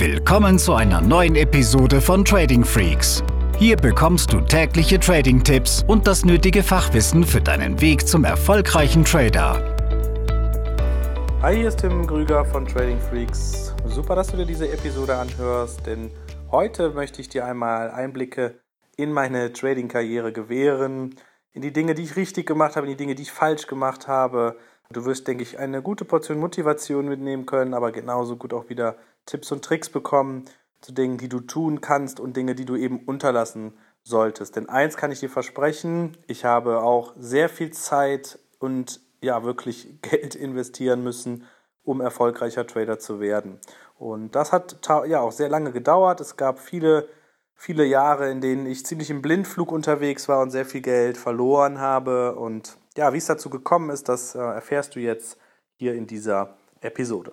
Willkommen zu einer neuen Episode von Trading Freaks. Hier bekommst du tägliche Trading-Tipps und das nötige Fachwissen für deinen Weg zum erfolgreichen Trader. Hi, hier ist Tim Grüger von Trading Freaks. Super, dass du dir diese Episode anhörst, denn heute möchte ich dir einmal Einblicke in meine Trading-Karriere gewähren, in die Dinge, die ich richtig gemacht habe, in die Dinge, die ich falsch gemacht habe. Du wirst, denke ich, eine gute Portion Motivation mitnehmen können, aber genauso gut auch wieder Tipps und Tricks bekommen zu Dingen, die du tun kannst und Dinge, die du eben unterlassen solltest. Denn eins kann ich dir versprechen, ich habe auch sehr viel Zeit und ja wirklich Geld investieren müssen, um erfolgreicher Trader zu werden. Und das hat ja auch sehr lange gedauert. Es gab viele, viele Jahre, in denen ich ziemlich im Blindflug unterwegs war und sehr viel Geld verloren habe. Und ja, wie es dazu gekommen ist, das äh, erfährst du jetzt hier in dieser Episode.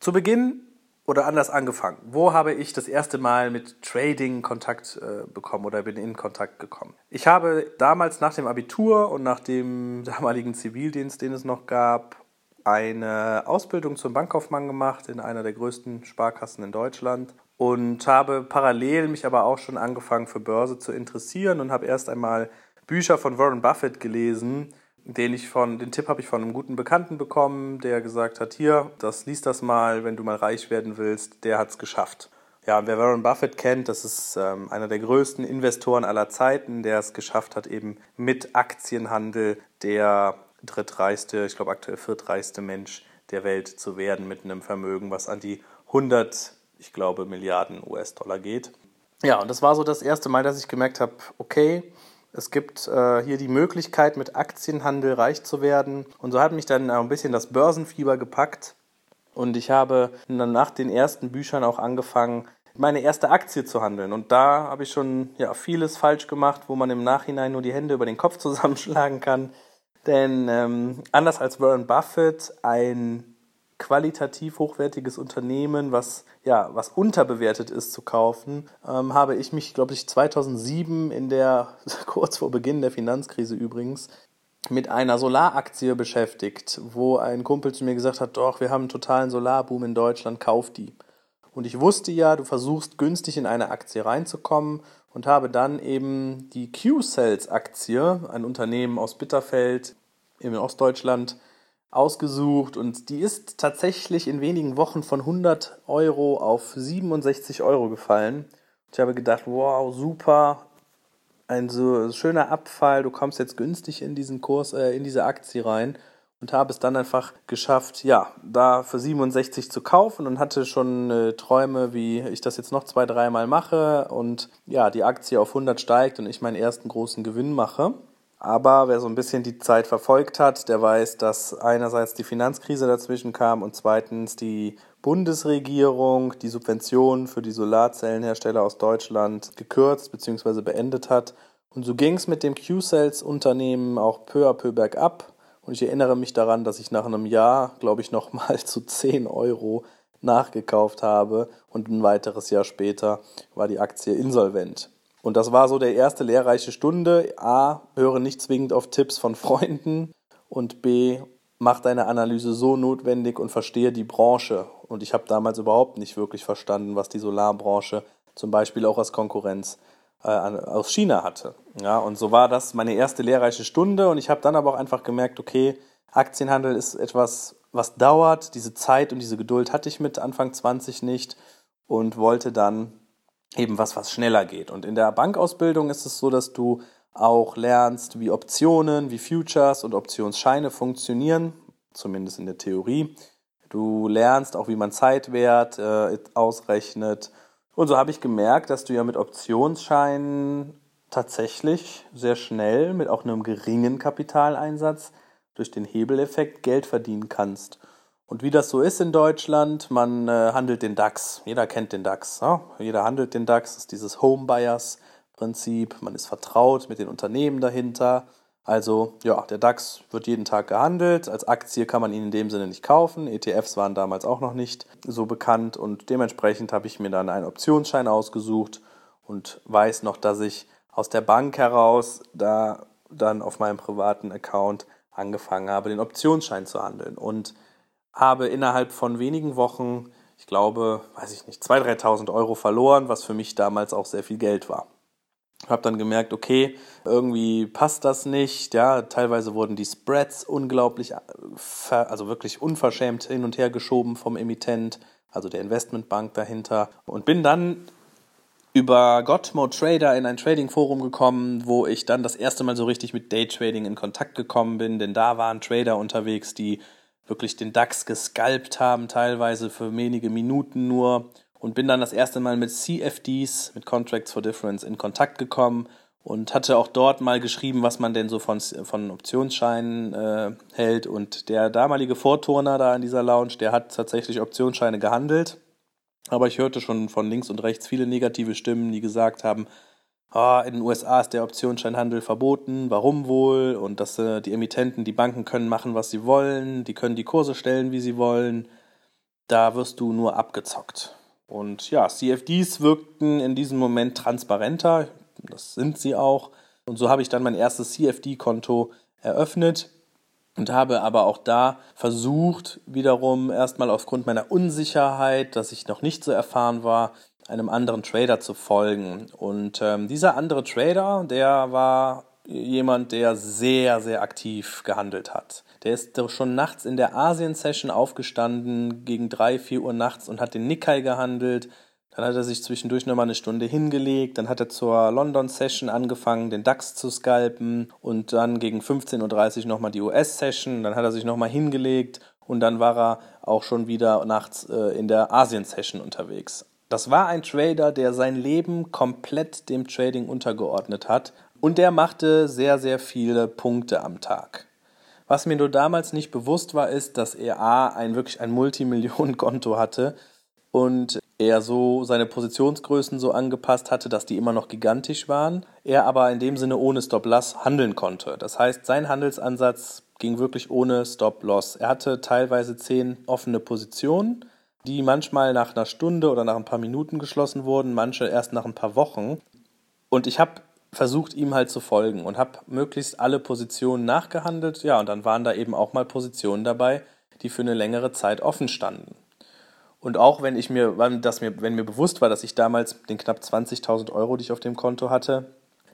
Zu Beginn oder anders angefangen. Wo habe ich das erste Mal mit Trading Kontakt äh, bekommen oder bin in Kontakt gekommen? Ich habe damals nach dem Abitur und nach dem damaligen Zivildienst, den es noch gab, eine Ausbildung zum Bankkaufmann gemacht in einer der größten Sparkassen in Deutschland und habe parallel mich aber auch schon angefangen für Börse zu interessieren und habe erst einmal Bücher von Warren Buffett gelesen, den ich von, den Tipp habe ich von einem guten Bekannten bekommen, der gesagt hat, hier, das liest das mal, wenn du mal reich werden willst, der hat es geschafft. Ja, wer Warren Buffett kennt, das ist ähm, einer der größten Investoren aller Zeiten, der es geschafft hat, eben mit Aktienhandel der drittreichste, ich glaube aktuell viertreichste Mensch der Welt zu werden, mit einem Vermögen, was an die 100, ich glaube, Milliarden US-Dollar geht. Ja, und das war so das erste Mal, dass ich gemerkt habe, okay, es gibt äh, hier die Möglichkeit, mit Aktienhandel reich zu werden. Und so hat mich dann ein bisschen das Börsenfieber gepackt. Und ich habe dann nach den ersten Büchern auch angefangen, meine erste Aktie zu handeln. Und da habe ich schon ja, vieles falsch gemacht, wo man im Nachhinein nur die Hände über den Kopf zusammenschlagen kann. Denn ähm, anders als Warren Buffett, ein qualitativ hochwertiges Unternehmen, was ja was unterbewertet ist, zu kaufen, ähm, habe ich mich, glaube ich, 2007 in der kurz vor Beginn der Finanzkrise übrigens mit einer Solaraktie beschäftigt, wo ein Kumpel zu mir gesagt hat, doch, wir haben einen totalen Solarboom in Deutschland, kauf die. Und ich wusste ja, du versuchst günstig in eine Aktie reinzukommen und habe dann eben die Q-Cells Aktie, ein Unternehmen aus Bitterfeld in Ostdeutschland, ausgesucht und die ist tatsächlich in wenigen Wochen von 100 Euro auf 67 Euro gefallen. Ich habe gedacht, wow, super, ein so schöner Abfall, du kommst jetzt günstig in diesen Kurs, äh, in diese Aktie rein und habe es dann einfach geschafft, ja, da für 67 zu kaufen und hatte schon äh, Träume, wie ich das jetzt noch zwei, dreimal mache und ja, die Aktie auf 100 steigt und ich meinen ersten großen Gewinn mache. Aber wer so ein bisschen die Zeit verfolgt hat, der weiß, dass einerseits die Finanzkrise dazwischen kam und zweitens die Bundesregierung die Subventionen für die Solarzellenhersteller aus Deutschland gekürzt bzw. beendet hat. Und so ging es mit dem Q-Cells-Unternehmen auch peu à peu bergab. Und ich erinnere mich daran, dass ich nach einem Jahr, glaube ich, nochmal zu 10 Euro nachgekauft habe und ein weiteres Jahr später war die Aktie insolvent. Und das war so der erste lehrreiche Stunde. A, höre nicht zwingend auf Tipps von Freunden und B, mach deine Analyse so notwendig und verstehe die Branche. Und ich habe damals überhaupt nicht wirklich verstanden, was die Solarbranche zum Beispiel auch als Konkurrenz äh, aus China hatte. Ja, und so war das meine erste lehrreiche Stunde. Und ich habe dann aber auch einfach gemerkt, okay, Aktienhandel ist etwas, was dauert. Diese Zeit und diese Geduld hatte ich mit Anfang 20 nicht und wollte dann eben was, was schneller geht. Und in der Bankausbildung ist es so, dass du auch lernst, wie Optionen, wie Futures und Optionsscheine funktionieren, zumindest in der Theorie. Du lernst auch, wie man Zeitwert äh, ausrechnet. Und so habe ich gemerkt, dass du ja mit Optionsscheinen tatsächlich sehr schnell mit auch einem geringen Kapitaleinsatz durch den Hebeleffekt Geld verdienen kannst. Und wie das so ist in Deutschland, man äh, handelt den DAX. Jeder kennt den DAX. Ja? Jeder handelt den DAX. Das ist dieses Home-Buyers-Prinzip. Man ist vertraut mit den Unternehmen dahinter. Also ja, der DAX wird jeden Tag gehandelt. Als Aktie kann man ihn in dem Sinne nicht kaufen. ETFs waren damals auch noch nicht so bekannt und dementsprechend habe ich mir dann einen Optionsschein ausgesucht und weiß noch, dass ich aus der Bank heraus da dann auf meinem privaten Account angefangen habe, den Optionsschein zu handeln. Und habe innerhalb von wenigen Wochen ich glaube, weiß ich nicht, 2.000, 3.000 Euro verloren, was für mich damals auch sehr viel Geld war. Habe dann gemerkt, okay, irgendwie passt das nicht. Ja, teilweise wurden die Spreads unglaublich, äh, also wirklich unverschämt hin und her geschoben vom Emittent, also der Investmentbank dahinter. Und bin dann über Godmo Trader in ein Trading-Forum gekommen, wo ich dann das erste Mal so richtig mit Daytrading in Kontakt gekommen bin, denn da waren Trader unterwegs, die wirklich den DAX gescalpt haben, teilweise für wenige Minuten nur und bin dann das erste Mal mit CFDs, mit Contracts for Difference, in Kontakt gekommen und hatte auch dort mal geschrieben, was man denn so von, von Optionsscheinen äh, hält. Und der damalige Vorturner da in dieser Lounge, der hat tatsächlich Optionsscheine gehandelt. Aber ich hörte schon von links und rechts viele negative Stimmen, die gesagt haben, ah, in den USA ist der Optionsscheinhandel verboten, warum wohl? Und dass äh, die Emittenten, die Banken können machen, was sie wollen, die können die Kurse stellen, wie sie wollen. Da wirst du nur abgezockt. Und ja, CFDs wirkten in diesem Moment transparenter, das sind sie auch. Und so habe ich dann mein erstes CFD-Konto eröffnet und habe aber auch da versucht, wiederum erstmal aufgrund meiner Unsicherheit, dass ich noch nicht so erfahren war, einem anderen Trader zu folgen. Und ähm, dieser andere Trader, der war jemand, der sehr, sehr aktiv gehandelt hat. Der ist schon nachts in der Asien-Session aufgestanden, gegen drei, vier Uhr nachts und hat den Nikkei gehandelt. Dann hat er sich zwischendurch nochmal eine Stunde hingelegt. Dann hat er zur London-Session angefangen, den DAX zu scalpen. Und dann gegen 15.30 Uhr nochmal die US-Session. Dann hat er sich nochmal hingelegt. Und dann war er auch schon wieder nachts äh, in der Asien-Session unterwegs. Das war ein Trader, der sein Leben komplett dem Trading untergeordnet hat. Und der machte sehr, sehr viele Punkte am Tag. Was mir nur damals nicht bewusst war, ist, dass er A, ein wirklich ein Multimillionenkonto hatte und er so seine Positionsgrößen so angepasst hatte, dass die immer noch gigantisch waren, er aber in dem Sinne ohne Stop-Loss handeln konnte. Das heißt, sein Handelsansatz ging wirklich ohne Stop-Loss. Er hatte teilweise zehn offene Positionen, die manchmal nach einer Stunde oder nach ein paar Minuten geschlossen wurden, manche erst nach ein paar Wochen. Und ich habe versucht, ihm halt zu folgen und habe möglichst alle Positionen nachgehandelt. Ja, und dann waren da eben auch mal Positionen dabei, die für eine längere Zeit offen standen. Und auch wenn ich mir, dass mir, wenn mir bewusst war, dass ich damals den knapp 20.000 Euro, die ich auf dem Konto hatte,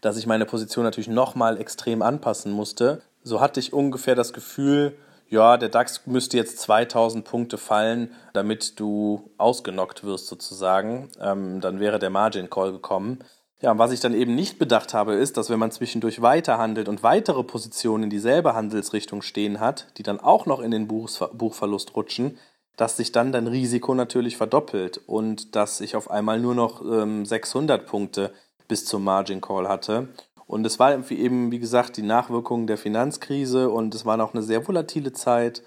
dass ich meine Position natürlich nochmal extrem anpassen musste, so hatte ich ungefähr das Gefühl, ja, der DAX müsste jetzt 2000 Punkte fallen, damit du ausgenockt wirst sozusagen. Ähm, dann wäre der Margin Call gekommen. Ja, und was ich dann eben nicht bedacht habe, ist, dass wenn man zwischendurch weiterhandelt und weitere Positionen in dieselbe Handelsrichtung stehen hat, die dann auch noch in den Buchs Buchverlust rutschen, dass sich dann dein Risiko natürlich verdoppelt und dass ich auf einmal nur noch ähm, 600 Punkte bis zum Margin Call hatte. Und es war eben, wie gesagt, die Nachwirkungen der Finanzkrise und es war noch eine sehr volatile Zeit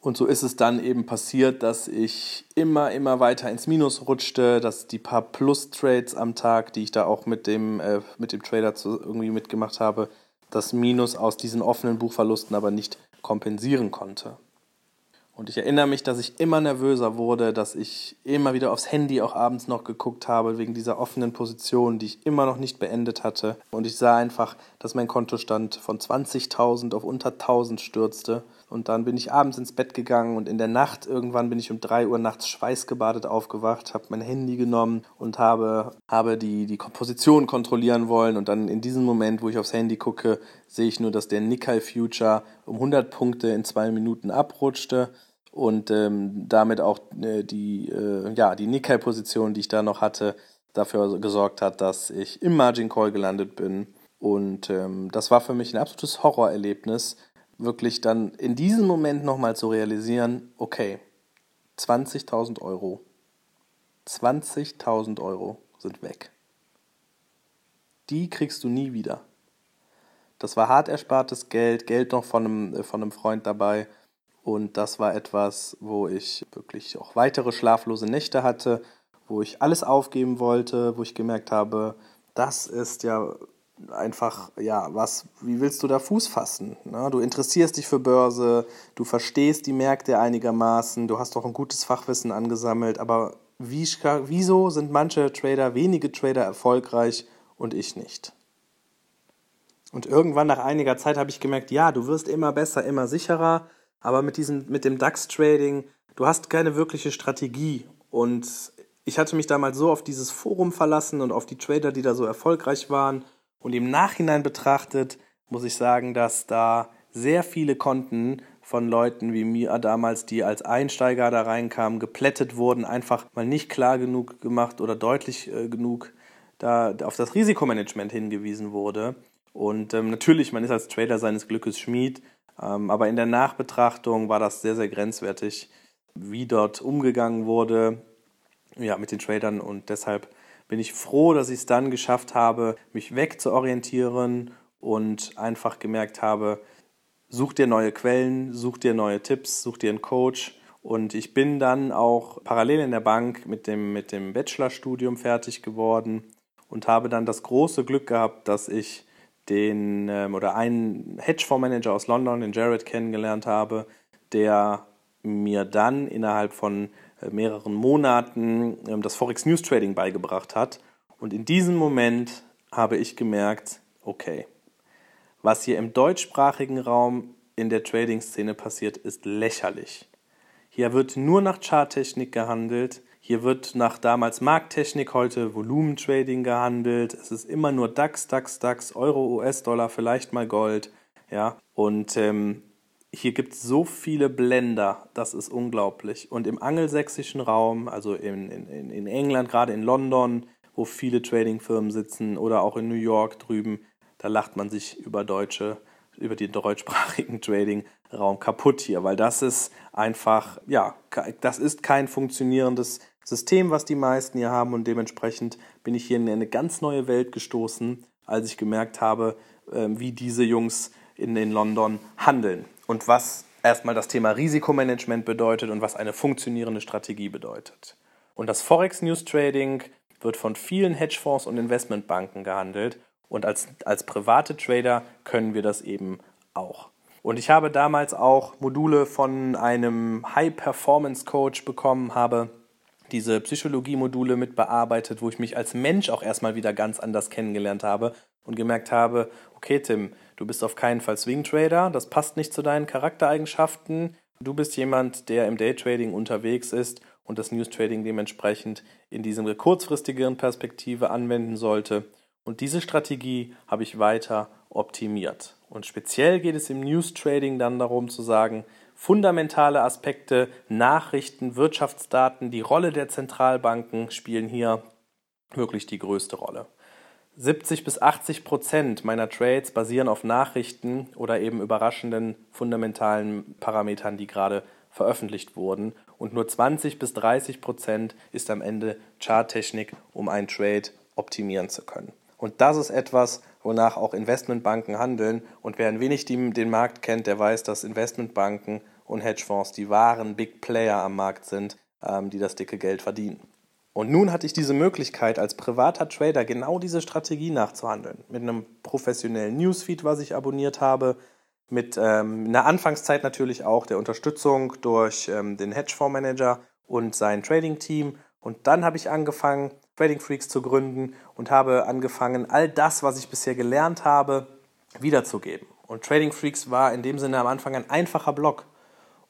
und so ist es dann eben passiert, dass ich immer, immer weiter ins Minus rutschte, dass die paar Plus-Trades am Tag, die ich da auch mit dem, äh, mit dem Trader zu, irgendwie mitgemacht habe, das Minus aus diesen offenen Buchverlusten aber nicht kompensieren konnte. Und ich erinnere mich, dass ich immer nervöser wurde, dass ich immer wieder aufs Handy auch abends noch geguckt habe, wegen dieser offenen Position, die ich immer noch nicht beendet hatte. Und ich sah einfach, dass mein Kontostand von 20.000 auf unter 1.000 stürzte. Und dann bin ich abends ins Bett gegangen und in der Nacht, irgendwann bin ich um 3 Uhr nachts schweißgebadet aufgewacht, habe mein Handy genommen und habe, habe die, die Position kontrollieren wollen. Und dann in diesem Moment, wo ich aufs Handy gucke, sehe ich nur, dass der Nikkei Future um 100 Punkte in zwei Minuten abrutschte und ähm, damit auch äh, die, äh, ja, die Nikkei-Position, die ich da noch hatte, dafür gesorgt hat, dass ich im Margin Call gelandet bin. Und ähm, das war für mich ein absolutes Horrorerlebnis, wirklich dann in diesem Moment nochmal zu realisieren, okay, 20.000 Euro, 20.000 Euro sind weg. Die kriegst du nie wieder. Das war hart erspartes Geld, Geld noch von einem, äh, von einem Freund dabei. Und das war etwas, wo ich wirklich auch weitere schlaflose Nächte hatte, wo ich alles aufgeben wollte, wo ich gemerkt habe, das ist ja einfach, ja, was, wie willst du da Fuß fassen? Ne? Du interessierst dich für Börse, du verstehst die Märkte einigermaßen, du hast auch ein gutes Fachwissen angesammelt, aber wie, wieso sind manche Trader, wenige Trader erfolgreich und ich nicht? Und irgendwann nach einiger Zeit habe ich gemerkt, ja, du wirst immer besser, immer sicherer, aber mit, diesem, mit dem DAX-Trading, du hast keine wirkliche Strategie. Und ich hatte mich damals so auf dieses Forum verlassen und auf die Trader, die da so erfolgreich waren. Und im Nachhinein betrachtet muss ich sagen, dass da sehr viele Konten von Leuten wie mir damals, die als Einsteiger da reinkamen, geplättet wurden, einfach mal nicht klar genug gemacht oder deutlich äh, genug da auf das Risikomanagement hingewiesen wurde. Und ähm, natürlich, man ist als Trader seines Glückes Schmied, aber in der Nachbetrachtung war das sehr, sehr grenzwertig, wie dort umgegangen wurde ja, mit den Tradern. Und deshalb bin ich froh, dass ich es dann geschafft habe, mich wegzuorientieren und einfach gemerkt habe, such dir neue Quellen, such dir neue Tipps, such dir einen Coach. Und ich bin dann auch parallel in der Bank mit dem, mit dem Bachelorstudium fertig geworden und habe dann das große Glück gehabt, dass ich den ähm, oder einen Hedgefondsmanager aus London, den Jared, kennengelernt habe, der mir dann innerhalb von äh, mehreren Monaten ähm, das Forex News Trading beigebracht hat. Und in diesem Moment habe ich gemerkt, okay, was hier im deutschsprachigen Raum in der Trading-Szene passiert, ist lächerlich. Hier wird nur nach Charttechnik gehandelt. Hier wird nach damals Markttechnik, heute Volumentrading gehandelt. Es ist immer nur DAX, DAX, DAX, Euro, US-Dollar, vielleicht mal Gold. Ja, und ähm, hier gibt es so viele Blender, das ist unglaublich. Und im angelsächsischen Raum, also in, in, in England, gerade in London, wo viele Tradingfirmen sitzen oder auch in New York drüben, da lacht man sich über deutsche, über den deutschsprachigen Trading-Raum kaputt hier, weil das ist einfach, ja, das ist kein funktionierendes System, was die meisten hier haben und dementsprechend bin ich hier in eine ganz neue Welt gestoßen, als ich gemerkt habe, ähm, wie diese Jungs in, in London handeln und was erstmal das Thema Risikomanagement bedeutet und was eine funktionierende Strategie bedeutet. Und das Forex News Trading wird von vielen Hedgefonds und Investmentbanken gehandelt und als, als private Trader können wir das eben auch. Und ich habe damals auch Module von einem High-Performance-Coach bekommen, habe diese Psychologie-Module mit bearbeitet, wo ich mich als Mensch auch erstmal wieder ganz anders kennengelernt habe und gemerkt habe, okay Tim, du bist auf keinen Fall Swing Trader, das passt nicht zu deinen Charaktereigenschaften. Du bist jemand, der im Daytrading unterwegs ist und das News Trading dementsprechend in dieser kurzfristigeren Perspektive anwenden sollte. Und diese Strategie habe ich weiter optimiert. Und speziell geht es im News Trading dann darum zu sagen, fundamentale Aspekte, Nachrichten, Wirtschaftsdaten, die Rolle der Zentralbanken spielen hier wirklich die größte Rolle. 70 bis 80 Prozent meiner Trades basieren auf Nachrichten oder eben überraschenden fundamentalen Parametern, die gerade veröffentlicht wurden. Und nur 20 bis 30 Prozent ist am Ende Charttechnik, um einen Trade optimieren zu können. Und das ist etwas, wonach auch Investmentbanken handeln. Und wer ein wenig den Markt kennt, der weiß, dass Investmentbanken und Hedgefonds die wahren Big Player am Markt sind, ähm, die das dicke Geld verdienen. Und nun hatte ich diese Möglichkeit, als privater Trader genau diese Strategie nachzuhandeln. Mit einem professionellen Newsfeed, was ich abonniert habe, mit ähm, einer Anfangszeit natürlich auch der Unterstützung durch ähm, den Hedgefondsmanager und sein Trading-Team. Und dann habe ich angefangen, Trading Freaks zu gründen und habe angefangen, all das, was ich bisher gelernt habe, wiederzugeben. Und Trading Freaks war in dem Sinne am Anfang ein einfacher Blog.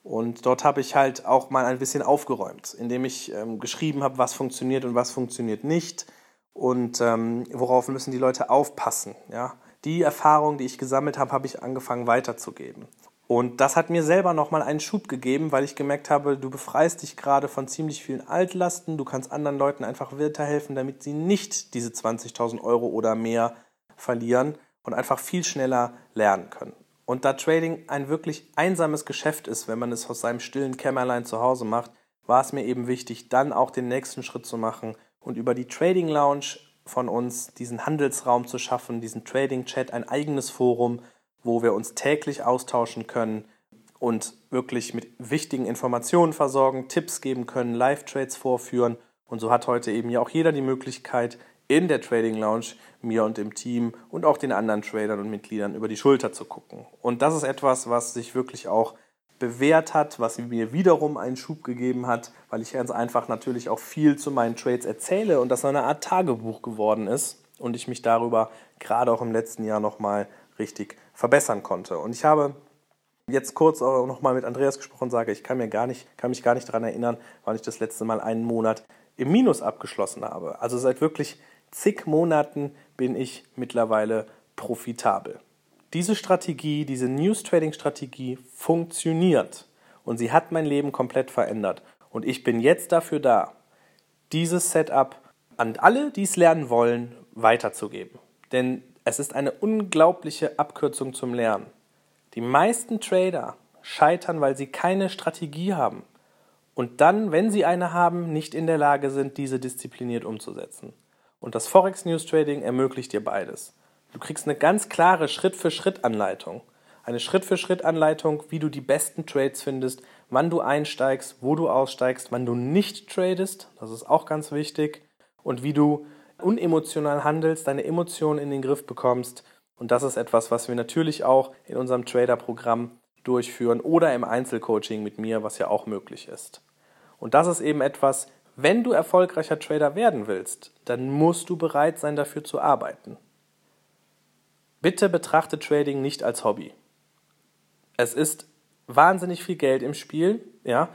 Und dort habe ich halt auch mal ein bisschen aufgeräumt, indem ich ähm, geschrieben habe, was funktioniert und was funktioniert nicht und ähm, worauf müssen die Leute aufpassen. Ja? Die Erfahrungen, die ich gesammelt habe, habe ich angefangen weiterzugeben. Und das hat mir selber nochmal einen Schub gegeben, weil ich gemerkt habe, du befreist dich gerade von ziemlich vielen Altlasten, du kannst anderen Leuten einfach weiterhelfen, damit sie nicht diese 20.000 Euro oder mehr verlieren und einfach viel schneller lernen können. Und da Trading ein wirklich einsames Geschäft ist, wenn man es aus seinem stillen Kämmerlein zu Hause macht, war es mir eben wichtig, dann auch den nächsten Schritt zu machen und über die Trading Lounge von uns diesen Handelsraum zu schaffen, diesen Trading Chat, ein eigenes Forum, wo wir uns täglich austauschen können und wirklich mit wichtigen Informationen versorgen, Tipps geben können, Live-Trades vorführen. Und so hat heute eben ja auch jeder die Möglichkeit, in der Trading Lounge mir und dem Team und auch den anderen Tradern und Mitgliedern über die Schulter zu gucken. Und das ist etwas, was sich wirklich auch bewährt hat, was mir wiederum einen Schub gegeben hat, weil ich ganz einfach natürlich auch viel zu meinen Trades erzähle und das eine Art Tagebuch geworden ist und ich mich darüber gerade auch im letzten Jahr nochmal richtig verbessern konnte. Und ich habe jetzt kurz auch nochmal mit Andreas gesprochen sage, ich kann, mir gar nicht, kann mich gar nicht daran erinnern, wann ich das letzte Mal einen Monat im Minus abgeschlossen habe. Also seit wirklich zig Monaten bin ich mittlerweile profitabel. Diese Strategie, diese News Trading Strategie funktioniert und sie hat mein Leben komplett verändert. Und ich bin jetzt dafür da, dieses Setup an alle, die es lernen wollen, weiterzugeben. Denn es ist eine unglaubliche Abkürzung zum Lernen. Die meisten Trader scheitern, weil sie keine Strategie haben und dann, wenn sie eine haben, nicht in der Lage sind, diese diszipliniert umzusetzen. Und das Forex News Trading ermöglicht dir beides. Du kriegst eine ganz klare Schritt-für-Schritt-Anleitung. Eine Schritt-für-Schritt-Anleitung, wie du die besten Trades findest, wann du einsteigst, wo du aussteigst, wann du nicht tradest, das ist auch ganz wichtig, und wie du unemotional handelst, deine Emotionen in den Griff bekommst. Und das ist etwas, was wir natürlich auch in unserem Trader-Programm durchführen oder im Einzelcoaching mit mir, was ja auch möglich ist. Und das ist eben etwas, wenn du erfolgreicher Trader werden willst, dann musst du bereit sein, dafür zu arbeiten. Bitte betrachte Trading nicht als Hobby. Es ist wahnsinnig viel Geld im Spiel, ja.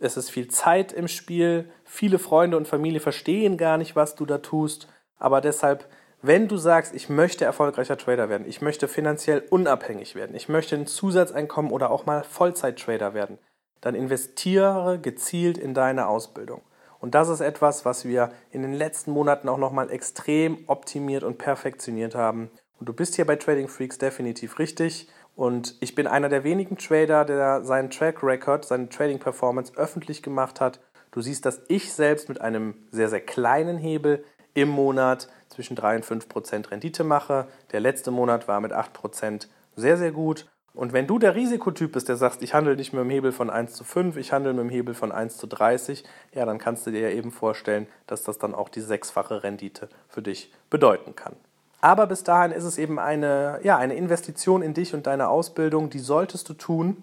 Es ist viel Zeit im Spiel. Viele Freunde und Familie verstehen gar nicht, was du da tust. Aber deshalb, wenn du sagst, ich möchte erfolgreicher Trader werden, ich möchte finanziell unabhängig werden, ich möchte ein Zusatzeinkommen oder auch mal Vollzeit-Trader werden, dann investiere gezielt in deine Ausbildung. Und das ist etwas, was wir in den letzten Monaten auch nochmal extrem optimiert und perfektioniert haben. Und du bist hier bei Trading Freaks definitiv richtig. Und ich bin einer der wenigen Trader, der seinen Track Record, seine Trading Performance öffentlich gemacht hat. Du siehst, dass ich selbst mit einem sehr, sehr kleinen Hebel im Monat zwischen 3 und 5 Prozent Rendite mache. Der letzte Monat war mit 8 Prozent sehr, sehr gut. Und wenn du der Risikotyp bist, der sagt, ich handle nicht mit dem Hebel von 1 zu 5, ich handle mit dem Hebel von 1 zu 30, ja, dann kannst du dir ja eben vorstellen, dass das dann auch die sechsfache Rendite für dich bedeuten kann. Aber bis dahin ist es eben eine, ja, eine Investition in dich und deine Ausbildung, die solltest du tun.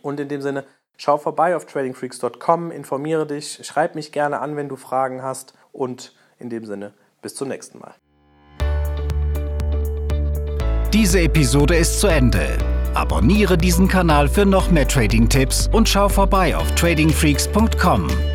Und in dem Sinne, schau vorbei auf tradingfreaks.com, informiere dich, schreib mich gerne an, wenn du Fragen hast. Und in dem Sinne, bis zum nächsten Mal. Diese Episode ist zu Ende. Abonniere diesen Kanal für noch mehr Trading-Tipps und schau vorbei auf tradingfreaks.com.